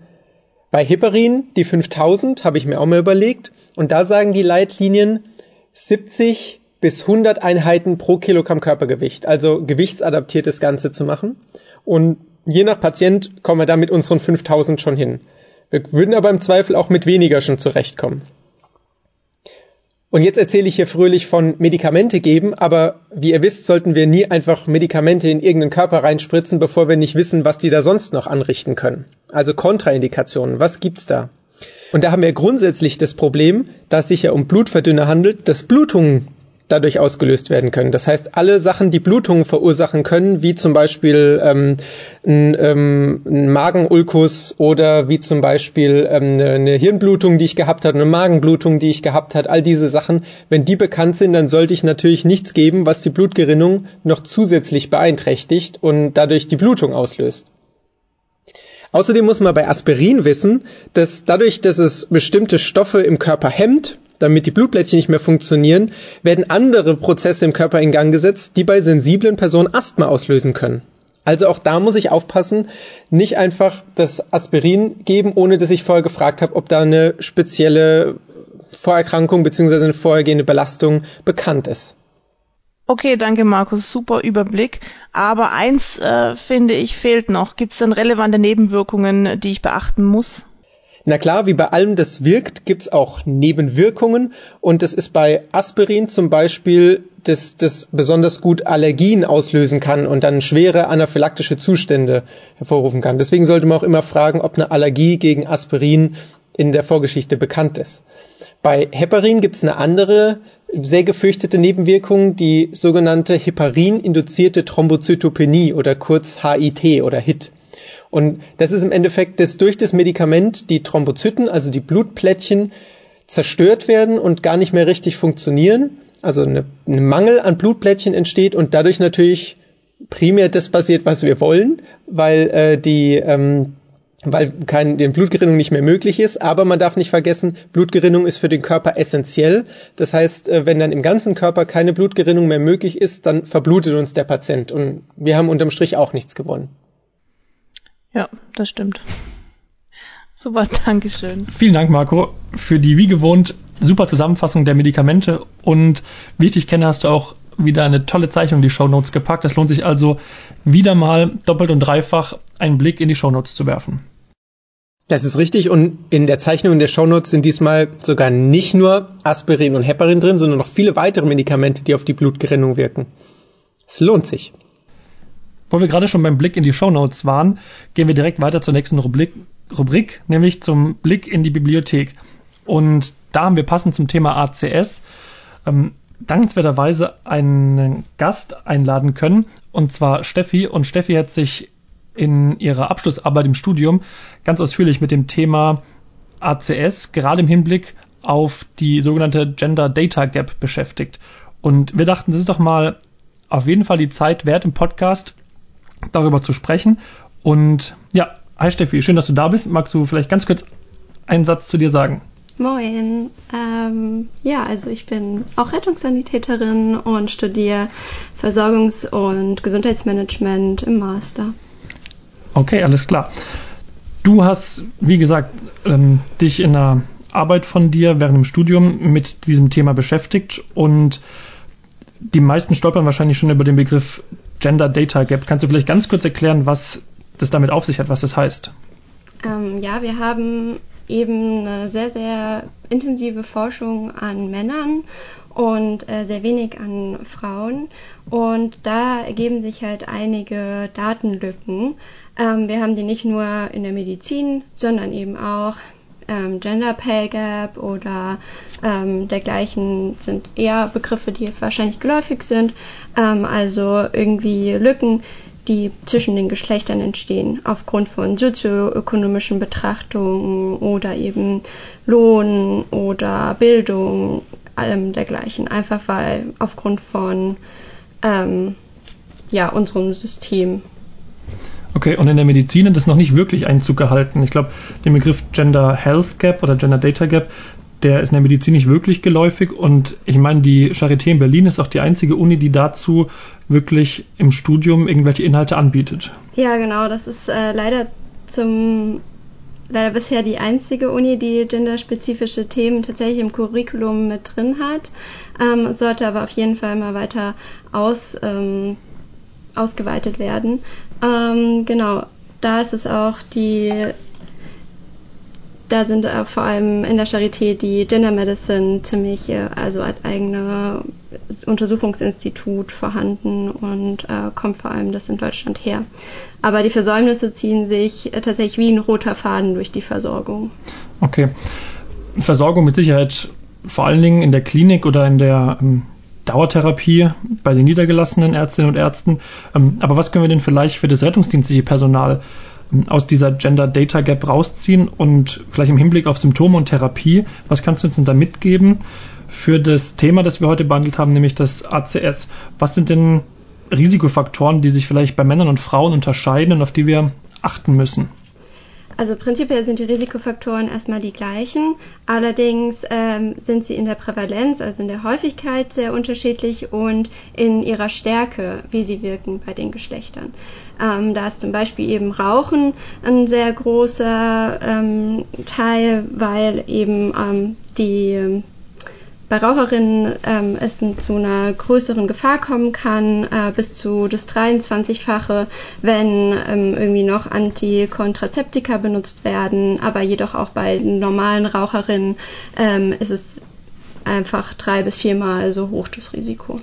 bei Heparin, die 5000, habe ich mir auch mal überlegt. Und da sagen die Leitlinien 70 bis 100 Einheiten pro Kilogramm Körpergewicht. Also gewichtsadaptiert das Ganze zu machen. Und je nach Patient kommen wir da mit unseren 5000 schon hin. Wir würden aber im Zweifel auch mit weniger schon zurechtkommen. Und jetzt erzähle ich hier fröhlich von Medikamente geben, aber wie ihr wisst, sollten wir nie einfach Medikamente in irgendeinen Körper reinspritzen, bevor wir nicht wissen, was die da sonst noch anrichten können. Also Kontraindikationen, was gibt's da? Und da haben wir grundsätzlich das Problem, dass es sich ja um Blutverdünner handelt, dass Blutungen dadurch ausgelöst werden können. Das heißt, alle Sachen, die Blutungen verursachen können, wie zum Beispiel ähm, ein, ähm, ein Magenulkus oder wie zum Beispiel ähm, eine Hirnblutung, die ich gehabt habe, eine Magenblutung, die ich gehabt habe, all diese Sachen, wenn die bekannt sind, dann sollte ich natürlich nichts geben, was die Blutgerinnung noch zusätzlich beeinträchtigt und dadurch die Blutung auslöst. Außerdem muss man bei Aspirin wissen, dass dadurch, dass es bestimmte Stoffe im Körper hemmt, damit die Blutplättchen nicht mehr funktionieren, werden andere Prozesse im Körper in Gang gesetzt, die bei sensiblen Personen Asthma auslösen können. Also auch da muss ich aufpassen, nicht einfach das Aspirin geben, ohne dass ich vorher gefragt habe, ob da eine spezielle Vorerkrankung bzw. eine vorhergehende Belastung bekannt ist. Okay, danke Markus, super Überblick. Aber eins äh, finde ich fehlt noch. Gibt es denn relevante Nebenwirkungen, die ich beachten muss? Na klar, wie bei allem, das wirkt, gibt's auch Nebenwirkungen und das ist bei Aspirin zum Beispiel, dass das besonders gut Allergien auslösen kann und dann schwere anaphylaktische Zustände hervorrufen kann. Deswegen sollte man auch immer fragen, ob eine Allergie gegen Aspirin in der Vorgeschichte bekannt ist. Bei Heparin gibt's eine andere sehr gefürchtete Nebenwirkung, die sogenannte Heparin-induzierte Thrombozytopenie oder kurz HIT oder HIT. Und das ist im Endeffekt, dass durch das Medikament die Thrombozyten, also die Blutplättchen, zerstört werden und gar nicht mehr richtig funktionieren. Also ein Mangel an Blutplättchen entsteht und dadurch natürlich primär das passiert, was wir wollen, weil äh, die ähm, weil kein, die Blutgerinnung nicht mehr möglich ist. Aber man darf nicht vergessen, Blutgerinnung ist für den Körper essentiell. Das heißt, äh, wenn dann im ganzen Körper keine Blutgerinnung mehr möglich ist, dann verblutet uns der Patient. Und wir haben unterm Strich auch nichts gewonnen. Ja, das stimmt. Super, Dankeschön. Vielen Dank, Marco, für die wie gewohnt super Zusammenfassung der Medikamente. Und wie ich dich kenne, hast du auch wieder eine tolle Zeichnung in die Show Notes gepackt. Es lohnt sich also wieder mal doppelt und dreifach einen Blick in die Show Notes zu werfen. Das ist richtig und in der Zeichnung der Shownotes sind diesmal sogar nicht nur Aspirin und Heparin drin, sondern noch viele weitere Medikamente, die auf die Blutgerinnung wirken. Es lohnt sich. Wo wir gerade schon beim Blick in die Shownotes waren, gehen wir direkt weiter zur nächsten Rubrik, Rubrik, nämlich zum Blick in die Bibliothek. Und da haben wir passend zum Thema ACS ähm, dankenswerterweise einen Gast einladen können, und zwar Steffi. Und Steffi hat sich in ihrer Abschlussarbeit im Studium ganz ausführlich mit dem Thema ACS, gerade im Hinblick auf die sogenannte Gender Data Gap beschäftigt. Und wir dachten, das ist doch mal auf jeden Fall die Zeit wert, im Podcast darüber zu sprechen. Und ja, hi Steffi, schön, dass du da bist. Magst du vielleicht ganz kurz einen Satz zu dir sagen? Moin. Ähm, ja, also ich bin auch Rettungssanitäterin und studiere Versorgungs- und Gesundheitsmanagement im Master. Okay, alles klar. Du hast, wie gesagt, ähm, dich in einer Arbeit von dir während dem Studium mit diesem Thema beschäftigt und die meisten stolpern wahrscheinlich schon über den Begriff Gender Data Gap. Kannst du vielleicht ganz kurz erklären, was das damit auf sich hat, was das heißt? Ähm, ja, wir haben eben eine sehr, sehr intensive Forschung an Männern und äh, sehr wenig an Frauen. Und da ergeben sich halt einige Datenlücken. Ähm, wir haben die nicht nur in der Medizin, sondern eben auch ähm, Gender Pay Gap oder ähm, dergleichen sind eher Begriffe, die wahrscheinlich geläufig sind. Ähm, also irgendwie Lücken, die zwischen den Geschlechtern entstehen, aufgrund von sozioökonomischen Betrachtungen oder eben Lohn oder Bildung, allem dergleichen. Einfach weil aufgrund von ähm, ja, unserem System. Okay, und in der Medizin hat das noch nicht wirklich Einzug gehalten. Ich glaube, den Begriff Gender Health Gap oder Gender Data Gap, der ist in der Medizin nicht wirklich geläufig und ich meine, die Charité in Berlin ist auch die einzige Uni, die dazu wirklich im Studium irgendwelche Inhalte anbietet. Ja, genau, das ist äh, leider zum leider bisher die einzige Uni, die genderspezifische Themen tatsächlich im Curriculum mit drin hat. Ähm, sollte aber auf jeden Fall mal weiter aus, ähm, ausgeweitet werden. Ähm, genau, da ist es auch die da sind auch vor allem in der Charité die Gender Medicine ziemlich, äh, also als eigene Untersuchungsinstitut vorhanden und äh, kommt vor allem das in Deutschland her. Aber die Versäumnisse ziehen sich äh, tatsächlich wie ein roter Faden durch die Versorgung. Okay. Versorgung mit Sicherheit vor allen Dingen in der Klinik oder in der ähm, Dauertherapie bei den niedergelassenen Ärztinnen und Ärzten. Ähm, aber was können wir denn vielleicht für das rettungsdienstliche Personal aus dieser Gender Data Gap rausziehen und vielleicht im Hinblick auf Symptome und Therapie, was kannst du uns denn da mitgeben für das Thema, das wir heute behandelt haben, nämlich das ACS? Was sind denn Risikofaktoren, die sich vielleicht bei Männern und Frauen unterscheiden und auf die wir achten müssen? Also prinzipiell sind die Risikofaktoren erstmal die gleichen, allerdings ähm, sind sie in der Prävalenz, also in der Häufigkeit sehr unterschiedlich und in ihrer Stärke, wie sie wirken bei den Geschlechtern. Ähm, da ist zum Beispiel eben Rauchen ein sehr großer ähm, Teil, weil eben ähm, die bei Raucherinnen ähm, es zu einer größeren Gefahr kommen kann, äh, bis zu das 23-fache, wenn ähm, irgendwie noch Antikontrazeptika benutzt werden, aber jedoch auch bei normalen Raucherinnen ähm, ist es einfach drei bis viermal so hoch das Risiko.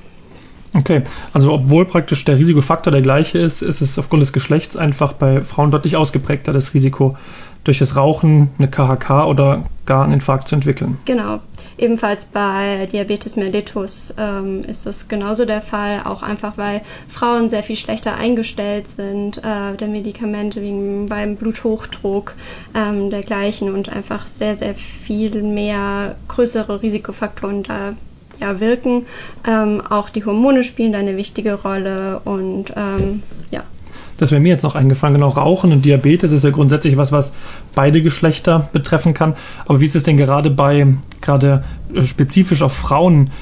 Okay, also obwohl praktisch der Risikofaktor der gleiche ist, ist es aufgrund des Geschlechts einfach bei Frauen deutlich ausgeprägter, das Risiko, durch das Rauchen eine KHK oder gar einen Infarkt zu entwickeln. Genau. Ebenfalls bei Diabetes mellitus ähm, ist das genauso der Fall, auch einfach weil Frauen sehr viel schlechter eingestellt sind äh, der Medikamente wegen beim Bluthochdruck ähm, dergleichen und einfach sehr, sehr viel mehr größere Risikofaktoren da ja, wirken. Ähm, auch die Hormone spielen da eine wichtige Rolle und ähm, ja. Das wäre mir jetzt noch eingefallen, genau, Rauchen und Diabetes ist ja grundsätzlich was, was beide Geschlechter betreffen kann. Aber wie ist es denn gerade bei, gerade äh, spezifisch auf Frauen,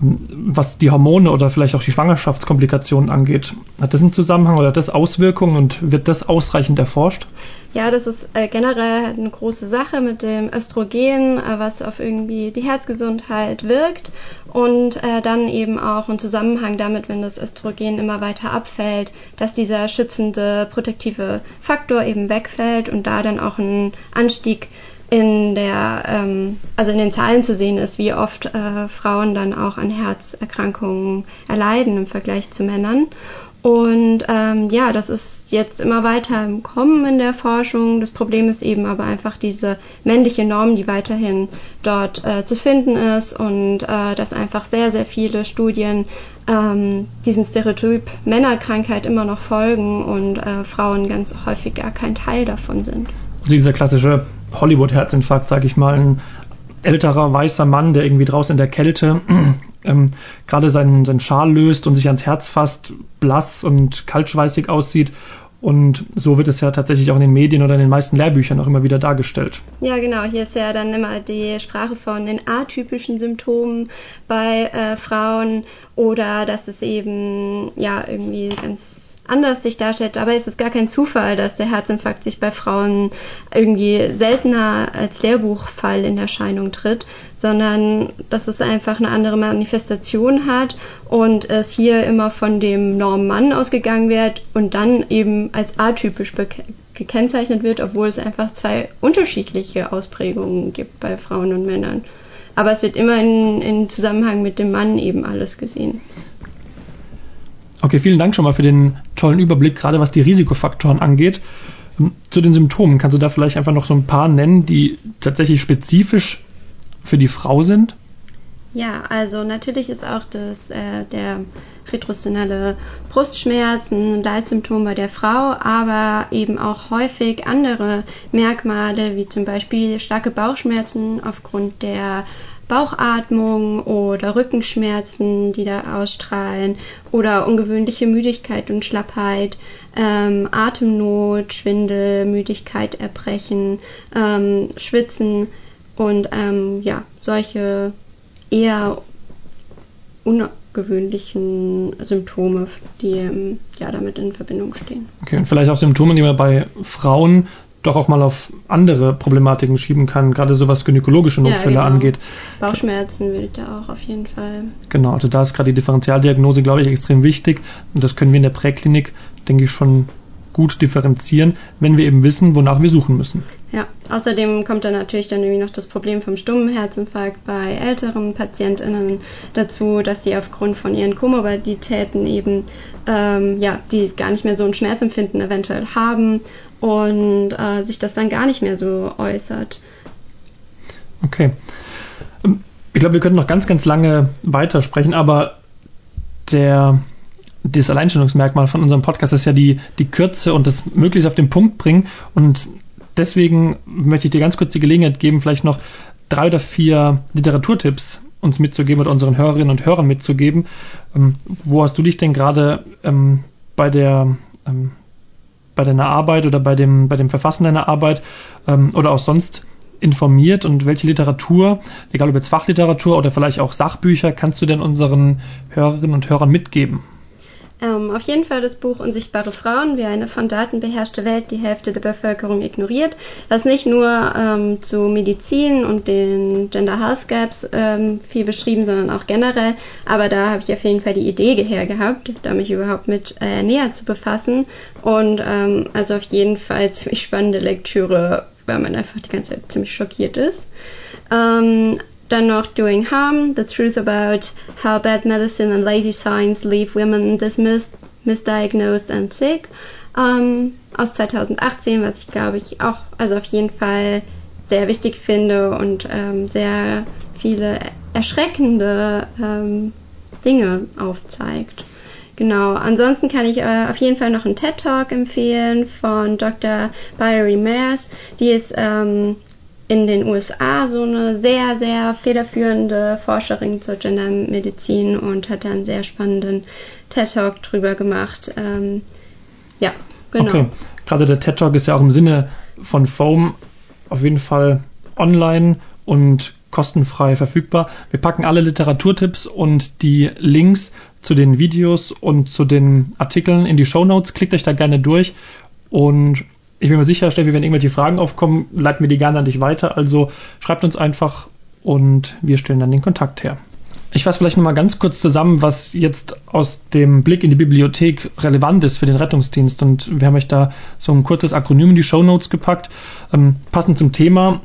was die Hormone oder vielleicht auch die Schwangerschaftskomplikationen angeht? Hat das einen Zusammenhang oder hat das Auswirkungen und wird das ausreichend erforscht? Ja, das ist äh, generell eine große Sache mit dem Östrogen, äh, was auf irgendwie die Herzgesundheit wirkt und äh, dann eben auch im Zusammenhang damit, wenn das Östrogen immer weiter abfällt, dass dieser schützende, protektive Faktor eben wegfällt und da dann auch ein Anstieg in der, ähm, also in den Zahlen zu sehen ist, wie oft äh, Frauen dann auch an Herzerkrankungen erleiden im Vergleich zu Männern. Und ähm, ja, das ist jetzt immer weiter im Kommen in der Forschung. Das Problem ist eben aber einfach diese männliche Norm, die weiterhin dort äh, zu finden ist und äh, dass einfach sehr, sehr viele Studien ähm, diesem Stereotyp Männerkrankheit immer noch folgen und äh, Frauen ganz häufig gar kein Teil davon sind. Dieser klassische Hollywood-Herzinfarkt, sag ich mal, ein älterer weißer Mann, der irgendwie draußen in der Kälte ähm, gerade seinen, seinen Schal löst und sich ans Herz fasst, blass und kaltschweißig aussieht. Und so wird es ja tatsächlich auch in den Medien oder in den meisten Lehrbüchern auch immer wieder dargestellt. Ja, genau. Hier ist ja dann immer die Sprache von den atypischen Symptomen bei äh, Frauen oder dass es eben ja irgendwie ganz anders sich darstellt. Dabei ist es gar kein Zufall, dass der Herzinfarkt sich bei Frauen irgendwie seltener als Lehrbuchfall in Erscheinung tritt, sondern dass es einfach eine andere Manifestation hat und es hier immer von dem Normmann ausgegangen wird und dann eben als atypisch gekennzeichnet wird, obwohl es einfach zwei unterschiedliche Ausprägungen gibt bei Frauen und Männern. Aber es wird immer in, in Zusammenhang mit dem Mann eben alles gesehen. Okay, vielen Dank schon mal für den tollen Überblick, gerade was die Risikofaktoren angeht. Ähm, zu den Symptomen, kannst du da vielleicht einfach noch so ein paar nennen, die tatsächlich spezifisch für die Frau sind? Ja, also natürlich ist auch das, äh, der retrostonelle Brustschmerz ein Leitsymptom bei der Frau, aber eben auch häufig andere Merkmale, wie zum Beispiel starke Bauchschmerzen aufgrund der Bauchatmung oder Rückenschmerzen, die da ausstrahlen oder ungewöhnliche Müdigkeit und Schlappheit, ähm, Atemnot, Schwindel, Müdigkeit, Erbrechen, ähm, Schwitzen und ähm, ja, solche eher ungewöhnlichen Symptome, die ähm, ja damit in Verbindung stehen. Okay, und vielleicht auch Symptome, die man bei Frauen doch auch mal auf andere Problematiken schieben kann, gerade so was gynäkologische Notfälle ja, genau. angeht. Bauchschmerzen will ich da auch auf jeden Fall. Genau, also da ist gerade die Differentialdiagnose, glaube ich, extrem wichtig und das können wir in der Präklinik, denke ich, schon gut differenzieren, wenn wir eben wissen, wonach wir suchen müssen. Ja, außerdem kommt dann natürlich dann irgendwie noch das Problem vom stummen Herzinfarkt bei älteren PatientInnen dazu, dass sie aufgrund von ihren Komorbiditäten eben ähm, ja, die gar nicht mehr so ein Schmerzempfinden eventuell haben und äh, sich das dann gar nicht mehr so äußert. Okay. Ähm, ich glaube, wir könnten noch ganz, ganz lange weitersprechen, aber der, das Alleinstellungsmerkmal von unserem Podcast ist ja die, die Kürze und das möglichst auf den Punkt bringen. Und deswegen möchte ich dir ganz kurz die Gelegenheit geben, vielleicht noch drei oder vier Literaturtipps uns mitzugeben oder unseren Hörerinnen und Hörern mitzugeben. Ähm, wo hast du dich denn gerade ähm, bei der ähm, bei deiner Arbeit oder bei dem, bei dem Verfassen deiner Arbeit ähm, oder auch sonst informiert und welche Literatur, egal ob jetzt Fachliteratur oder vielleicht auch Sachbücher, kannst du denn unseren Hörerinnen und Hörern mitgeben? Ähm, auf jeden Fall das Buch Unsichtbare Frauen, wie eine von Daten beherrschte Welt die Hälfte der Bevölkerung ignoriert. Das nicht nur ähm, zu Medizin und den Gender Health Gaps ähm, viel beschrieben, sondern auch generell. Aber da habe ich auf jeden Fall die Idee her gehabt, da mich überhaupt mit äh, näher zu befassen. Und ähm, also auf jeden Fall ziemlich spannende Lektüre, weil man einfach die ganze Zeit ziemlich schockiert ist. Ähm, dann noch Doing Harm, The Truth About How Bad Medicine and Lazy Science Leave Women Dismissed, Misdiagnosed and Sick. ähm, aus 2018, was ich glaube ich auch, also auf jeden Fall sehr wichtig finde und ähm, sehr viele erschreckende ähm, Dinge aufzeigt. Genau, ansonsten kann ich äh, auf jeden Fall noch einen TED Talk empfehlen von Dr. Byrie Mayers. Die ist ähm, in den USA so eine sehr, sehr federführende Forscherin zur Gendermedizin und hat da einen sehr spannenden TED Talk drüber gemacht. Ähm, ja, genau. Okay, gerade der TED Talk ist ja auch im Sinne von Foam auf jeden Fall online und kostenfrei verfügbar. Wir packen alle Literaturtipps und die Links zu den Videos und zu den Artikeln in die Show Notes. Klickt euch da gerne durch und ich bin mir sicher, Steffi, wenn irgendwelche Fragen aufkommen, leiten wir die gerne an dich weiter. Also schreibt uns einfach und wir stellen dann den Kontakt her. Ich fasse vielleicht nochmal ganz kurz zusammen, was jetzt aus dem Blick in die Bibliothek relevant ist für den Rettungsdienst. Und wir haben euch da so ein kurzes Akronym in die Show Notes gepackt. Ähm, passend zum Thema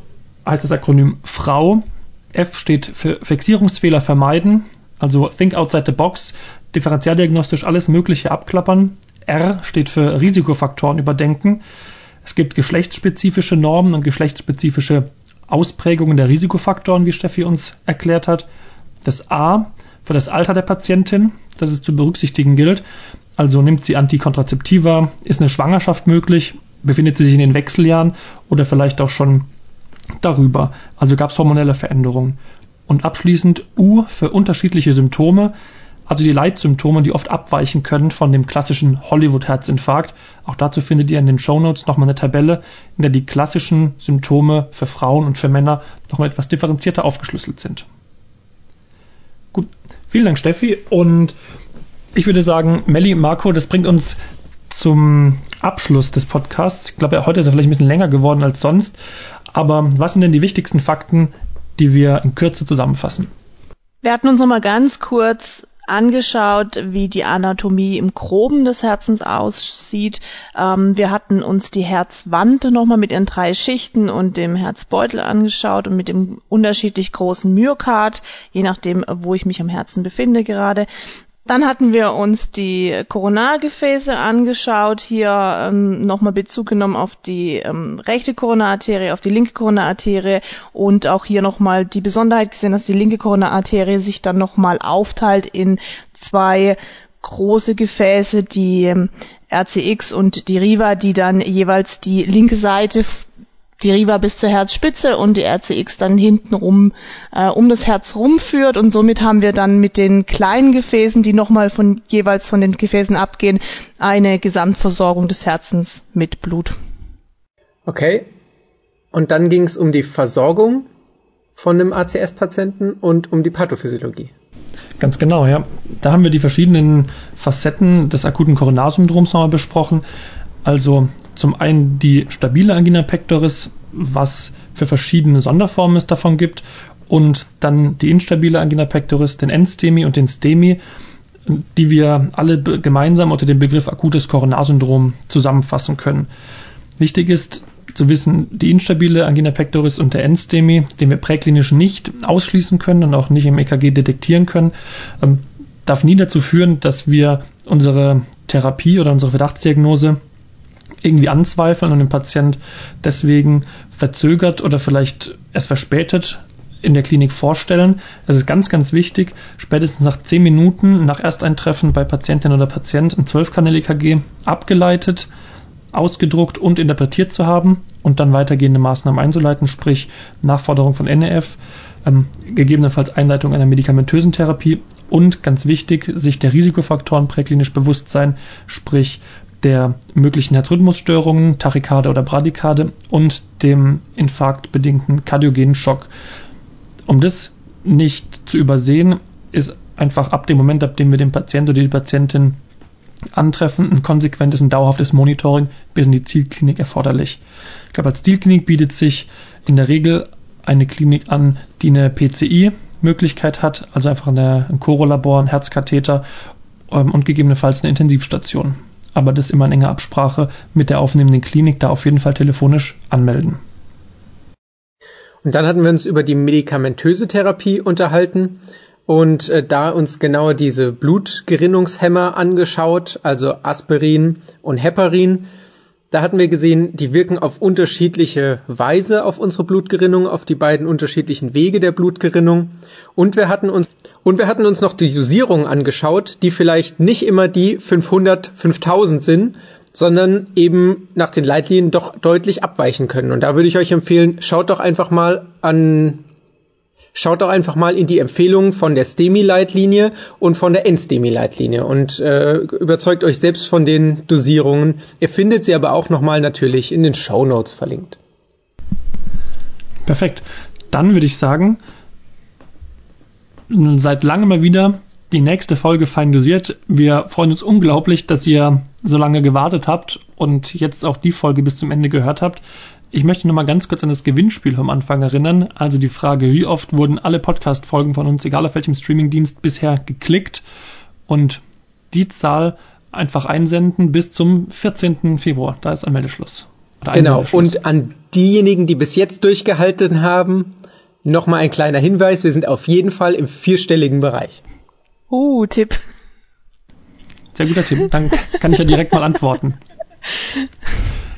heißt das Akronym Frau. F steht für Fixierungsfehler vermeiden, also think outside the box, differentialdiagnostisch alles Mögliche abklappern. R steht für Risikofaktoren überdenken. Es gibt geschlechtsspezifische Normen und geschlechtsspezifische Ausprägungen der Risikofaktoren, wie Steffi uns erklärt hat. Das A für das Alter der Patientin, das es zu berücksichtigen gilt. Also nimmt sie Antikontrazeptiva, ist eine Schwangerschaft möglich, befindet sie sich in den Wechseljahren oder vielleicht auch schon darüber. Also gab es hormonelle Veränderungen. Und abschließend U für unterschiedliche Symptome also die Leitsymptome, die oft abweichen können von dem klassischen Hollywood-Herzinfarkt. Auch dazu findet ihr in den Show Notes nochmal eine Tabelle, in der die klassischen Symptome für Frauen und für Männer nochmal etwas differenzierter aufgeschlüsselt sind. Gut, vielen Dank Steffi und ich würde sagen, Melli, Marco, das bringt uns zum Abschluss des Podcasts. Ich glaube, heute ist er vielleicht ein bisschen länger geworden als sonst. Aber was sind denn die wichtigsten Fakten, die wir in Kürze zusammenfassen? Wir hatten uns nochmal ganz kurz angeschaut, wie die Anatomie im Groben des Herzens aussieht. Ähm, wir hatten uns die Herzwand nochmal mit ihren drei Schichten und dem Herzbeutel angeschaut und mit dem unterschiedlich großen Myokard, je nachdem, wo ich mich am Herzen befinde gerade. Dann hatten wir uns die Koronargefäße angeschaut, hier ähm, nochmal Bezug genommen auf die ähm, rechte Koronararterie, auf die linke Koronararterie und auch hier nochmal die Besonderheit gesehen, dass die linke Koronararterie sich dann nochmal aufteilt in zwei große Gefäße, die ähm, RCX und die Riva, die dann jeweils die linke Seite die Riva bis zur Herzspitze und die RCX dann hintenrum äh, um das Herz rumführt und somit haben wir dann mit den kleinen Gefäßen, die nochmal von jeweils von den Gefäßen abgehen, eine Gesamtversorgung des Herzens mit Blut. Okay. Und dann ging es um die Versorgung von einem ACS-Patienten und um die Pathophysiologie. Ganz genau, ja. Da haben wir die verschiedenen Facetten des akuten Koronarsyndroms nochmal besprochen. Also zum einen die stabile Angina pectoris, was für verschiedene Sonderformen es davon gibt, und dann die instabile Angina pectoris, den Endstemi und den Stemi, die wir alle gemeinsam unter dem Begriff akutes Koronarsyndrom zusammenfassen können. Wichtig ist zu wissen, die instabile Angina pectoris und der Endstemi, den wir präklinisch nicht ausschließen können und auch nicht im EKG detektieren können, ähm, darf nie dazu führen, dass wir unsere Therapie oder unsere Verdachtsdiagnose irgendwie anzweifeln und den Patient deswegen verzögert oder vielleicht erst verspätet in der Klinik vorstellen. Es ist ganz, ganz wichtig, spätestens nach zehn Minuten nach Ersteintreffen bei Patientin oder Patient ein 12-Kanal-EKG abgeleitet, ausgedruckt und interpretiert zu haben und dann weitergehende Maßnahmen einzuleiten, sprich Nachforderung von NEF, ähm, gegebenenfalls Einleitung einer medikamentösen Therapie und ganz wichtig, sich der Risikofaktoren präklinisch bewusst sein, sprich der möglichen Herzrhythmusstörungen, Tachykardie oder Bradykardie und dem infarktbedingten kardiogenen Schock. Um das nicht zu übersehen, ist einfach ab dem Moment, ab dem wir den Patienten oder die Patientin antreffen, ein konsequentes und dauerhaftes Monitoring bis in die Zielklinik erforderlich. Ich glaube, als Zielklinik bietet sich in der Regel eine Klinik an, die eine PCI-Möglichkeit hat, also einfach eine, ein Chorolabor, ein Herzkatheter ähm, und gegebenenfalls eine Intensivstation aber das immer in enger Absprache mit der aufnehmenden Klinik da auf jeden Fall telefonisch anmelden. Und dann hatten wir uns über die medikamentöse Therapie unterhalten. und äh, da uns genauer diese Blutgerinnungshemmer angeschaut, also Aspirin und Heparin. Da hatten wir gesehen, die wirken auf unterschiedliche Weise auf unsere Blutgerinnung, auf die beiden unterschiedlichen Wege der Blutgerinnung. Und wir hatten uns, und wir hatten uns noch die Dosierungen angeschaut, die vielleicht nicht immer die 500, 5000 sind, sondern eben nach den Leitlinien doch deutlich abweichen können. Und da würde ich euch empfehlen, schaut doch einfach mal an schaut doch einfach mal in die Empfehlungen von der STEMI-Leitlinie und von der NSTEMI-Leitlinie und äh, überzeugt euch selbst von den Dosierungen. Ihr findet sie aber auch nochmal natürlich in den Show Notes verlinkt. Perfekt. Dann würde ich sagen, seit langem mal wieder die nächste Folge fein dosiert. Wir freuen uns unglaublich, dass ihr so lange gewartet habt und jetzt auch die Folge bis zum Ende gehört habt. Ich möchte noch mal ganz kurz an das Gewinnspiel vom Anfang erinnern. Also die Frage, wie oft wurden alle Podcast-Folgen von uns, egal auf welchem Streamingdienst, bisher geklickt? Und die Zahl einfach einsenden bis zum 14. Februar. Da ist Anmeldeschluss. Genau. Und an diejenigen, die bis jetzt durchgehalten haben, noch mal ein kleiner Hinweis. Wir sind auf jeden Fall im vierstelligen Bereich. Uh, Tipp. Sehr guter Tipp. Dann kann ich ja direkt mal antworten.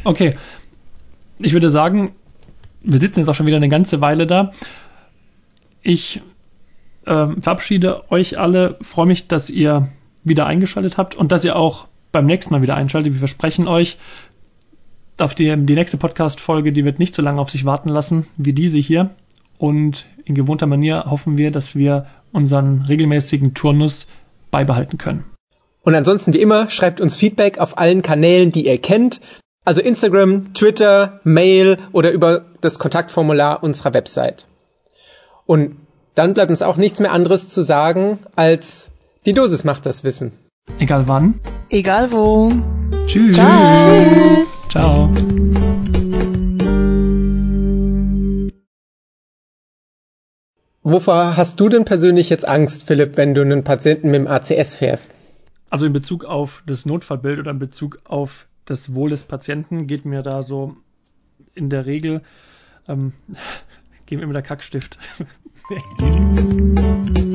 Okay, ich würde sagen, wir sitzen jetzt auch schon wieder eine ganze Weile da. Ich äh, verabschiede euch alle, freue mich, dass ihr wieder eingeschaltet habt und dass ihr auch beim nächsten Mal wieder einschaltet. Wir versprechen euch, auf die, die nächste Podcast-Folge, die wird nicht so lange auf sich warten lassen wie diese hier. Und in gewohnter Manier hoffen wir, dass wir unseren regelmäßigen Turnus beibehalten können. Und ansonsten wie immer, schreibt uns Feedback auf allen Kanälen, die ihr kennt. Also Instagram, Twitter, Mail oder über das Kontaktformular unserer Website. Und dann bleibt uns auch nichts mehr anderes zu sagen, als die Dosis macht das Wissen. Egal wann. Egal wo. Tschüss. Tschüss. Ciao. Wovor hast du denn persönlich jetzt Angst, Philipp, wenn du einen Patienten mit dem ACS fährst? Also in Bezug auf das Notfallbild oder in Bezug auf das Wohl des Patienten geht mir da so in der Regel, ähm, gehen wir immer der Kackstift.